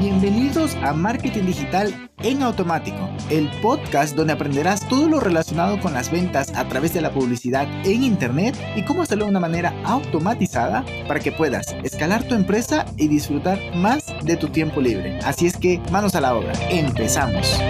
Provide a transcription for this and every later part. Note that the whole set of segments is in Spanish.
Bienvenidos a Marketing Digital en Automático, el podcast donde aprenderás todo lo relacionado con las ventas a través de la publicidad en Internet y cómo hacerlo de una manera automatizada para que puedas escalar tu empresa y disfrutar más de tu tiempo libre. Así es que manos a la obra, empezamos.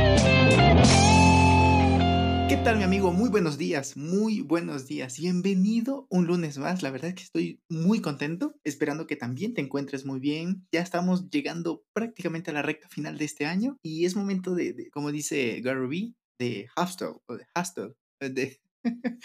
¿Qué tal mi amigo? Muy buenos días, muy buenos días. Bienvenido un lunes más. La verdad es que estoy muy contento, esperando que también te encuentres muy bien. Ya estamos llegando prácticamente a la recta final de este año y es momento de, como dice Gary de hustle o de hustle. De,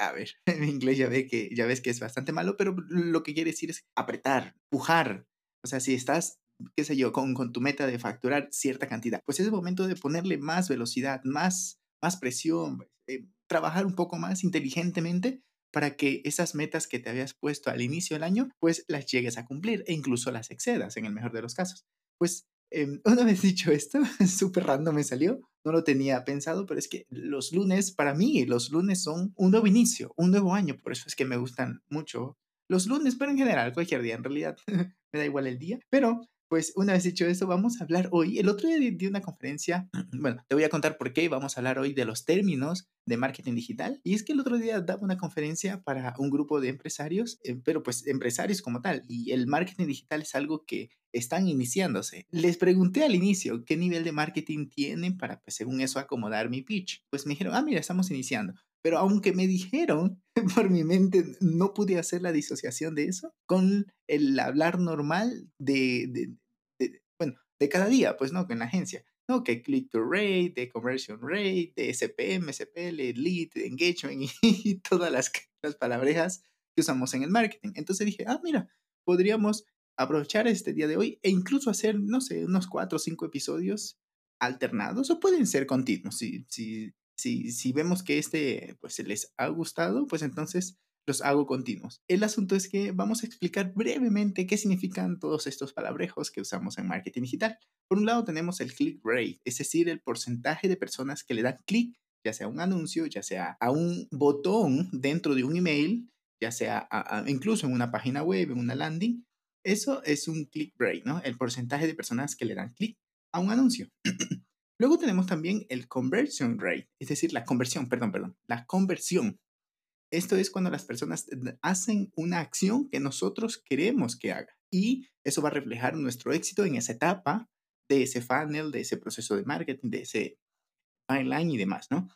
a ver, en inglés ya, ve que, ya ves que es bastante malo, pero lo que quiere decir es apretar, pujar. O sea, si estás qué sé yo, con, con tu meta de facturar cierta cantidad, pues es el momento de ponerle más velocidad, más más presión, eh, trabajar un poco más inteligentemente para que esas metas que te habías puesto al inicio del año, pues las llegues a cumplir e incluso las excedas en el mejor de los casos. Pues em, una vez dicho esto, súper random me salió, no lo tenía pensado, pero es que los lunes, para mí, los lunes son un nuevo inicio, un nuevo año, por eso es que me gustan mucho los lunes, pero en general, cualquier día, en realidad me da igual el día, pero pues una vez dicho eso, vamos a hablar hoy. El otro día di una conferencia, bueno, te voy a contar por qué. Vamos a hablar hoy de los términos de marketing digital. Y es que el otro día daba una conferencia para un grupo de empresarios, eh, pero pues empresarios como tal. Y el marketing digital es algo que están iniciándose. Les pregunté al inicio qué nivel de marketing tienen para, pues según eso, acomodar mi pitch. Pues me dijeron, ah, mira, estamos iniciando. Pero aunque me dijeron, por mi mente no pude hacer la disociación de eso con el hablar normal de, de cada día, pues, ¿no? En la agencia, ¿no? Que click to rate, de conversion rate, de SPM, SPL, lead, engagement y, todas las, las palabrejas que usamos en el marketing. Entonces dije, ah, mira, podríamos aprovechar este día de hoy e incluso hacer, no sé, unos cuatro o cinco episodios alternados o pueden ser continuos. Si, si, si, si vemos que este pues les ha gustado, pues entonces los hago continuos. El asunto es que vamos a explicar brevemente qué significan todos estos palabrejos que usamos en marketing digital. Por un lado tenemos el click rate, es decir, el porcentaje de personas que le dan clic, ya sea a un anuncio, ya sea a un botón dentro de un email, ya sea incluso en una página web, en una landing. Eso es un click rate, ¿no? El porcentaje de personas que le dan clic a un anuncio. Luego tenemos también el conversion rate, es decir, la conversión, perdón, perdón, la conversión. Esto es cuando las personas hacen una acción que nosotros queremos que haga y eso va a reflejar nuestro éxito en esa etapa de ese funnel, de ese proceso de marketing, de ese pipeline y demás, ¿no?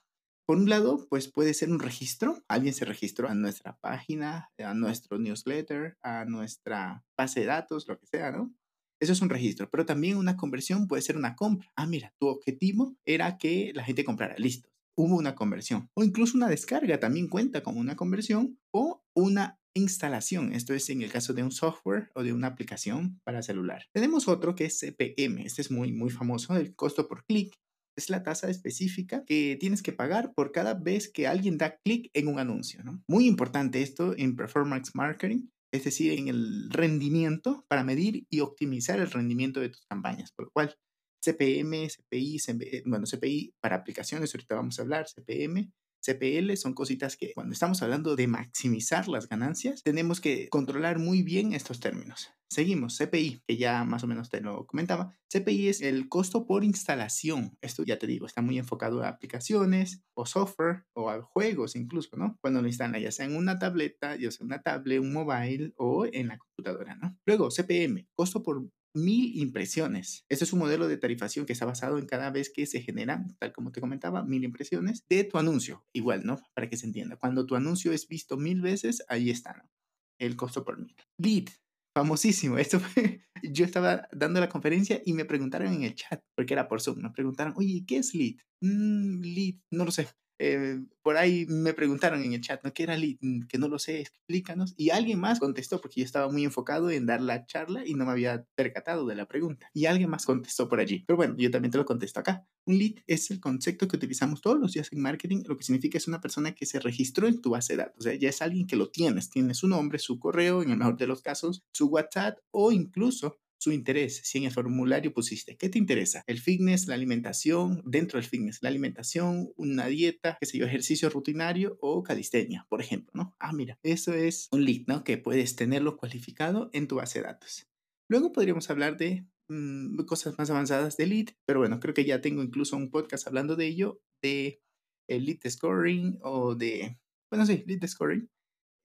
Por un lado, pues puede ser un registro. Alguien se registró a nuestra página, a nuestro newsletter, a nuestra base de datos, lo que sea, ¿no? Eso es un registro, pero también una conversión puede ser una compra. Ah, mira, tu objetivo era que la gente comprara. Listo hubo una conversión. O incluso una descarga también cuenta como una conversión o una instalación. Esto es en el caso de un software o de una aplicación para celular. Tenemos otro que es CPM. Este es muy, muy famoso, el costo por clic. Es la tasa específica que tienes que pagar por cada vez que alguien da clic en un anuncio. Muy importante esto en performance marketing, es decir, en el rendimiento para medir y optimizar el rendimiento de tus campañas. Por lo cual, CPM, CPI, eh, bueno, CPI para aplicaciones, ahorita vamos a hablar, CPM, CPL son cositas que cuando estamos hablando de maximizar las ganancias, tenemos que controlar muy bien estos términos. Seguimos, CPI, que ya más o menos te lo comentaba. CPI es el costo por instalación. Esto ya te digo, está muy enfocado a aplicaciones o software o a juegos incluso, ¿no? Cuando lo instalan ya sea en una tableta, ya sea una tablet, un mobile o en la computadora, ¿no? Luego, CPM, costo por mil impresiones. Este es un modelo de tarifación que está basado en cada vez que se generan, tal como te comentaba, mil impresiones de tu anuncio. Igual, ¿no? Para que se entienda. Cuando tu anuncio es visto mil veces, ahí está, ¿no? El costo por mil. Lead. Famosísimo. Esto yo estaba dando la conferencia y me preguntaron en el chat, porque era por Zoom, me preguntaron, oye, ¿qué es lead? Mm, lead, no lo sé. Eh, por ahí me preguntaron en el chat, ¿no? ¿Qué era lead? Mm, que no lo sé, explícanos. Y alguien más contestó, porque yo estaba muy enfocado en dar la charla y no me había percatado de la pregunta. Y alguien más contestó por allí. Pero bueno, yo también te lo contesto acá. Un lead es el concepto que utilizamos todos los días en marketing, lo que significa es una persona que se registró en tu base de datos. O sea, ya es alguien que lo tienes. Tiene su nombre, su correo, en el mejor de los casos, su WhatsApp o incluso su interés. Si en el formulario pusiste, ¿qué te interesa? El fitness, la alimentación, dentro del fitness, la alimentación, una dieta, qué sé yo, ejercicio rutinario o calistenia, por ejemplo, ¿no? Ah, mira, eso es un lead, ¿no? Que puedes tenerlo cualificado en tu base de datos. Luego podríamos hablar de mm, cosas más avanzadas de lead, pero bueno, creo que ya tengo incluso un podcast hablando de ello, de el lead scoring o de, bueno, sí, lead scoring.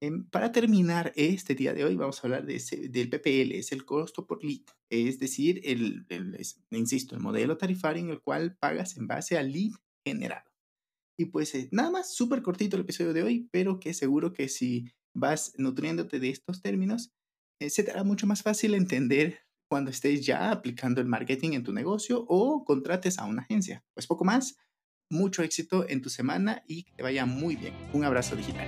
Em, para terminar este día de hoy vamos a hablar de del PPL, es el costo por lead, es decir, el, el insisto, el modelo tarifario en el cual pagas en base al lead generado. Y pues eh, nada más, súper cortito el episodio de hoy, pero que seguro que si vas nutriéndote de estos términos, eh, se te hará mucho más fácil entender cuando estés ya aplicando el marketing en tu negocio o contrates a una agencia. Pues poco más, mucho éxito en tu semana y que te vaya muy bien. Un abrazo digital.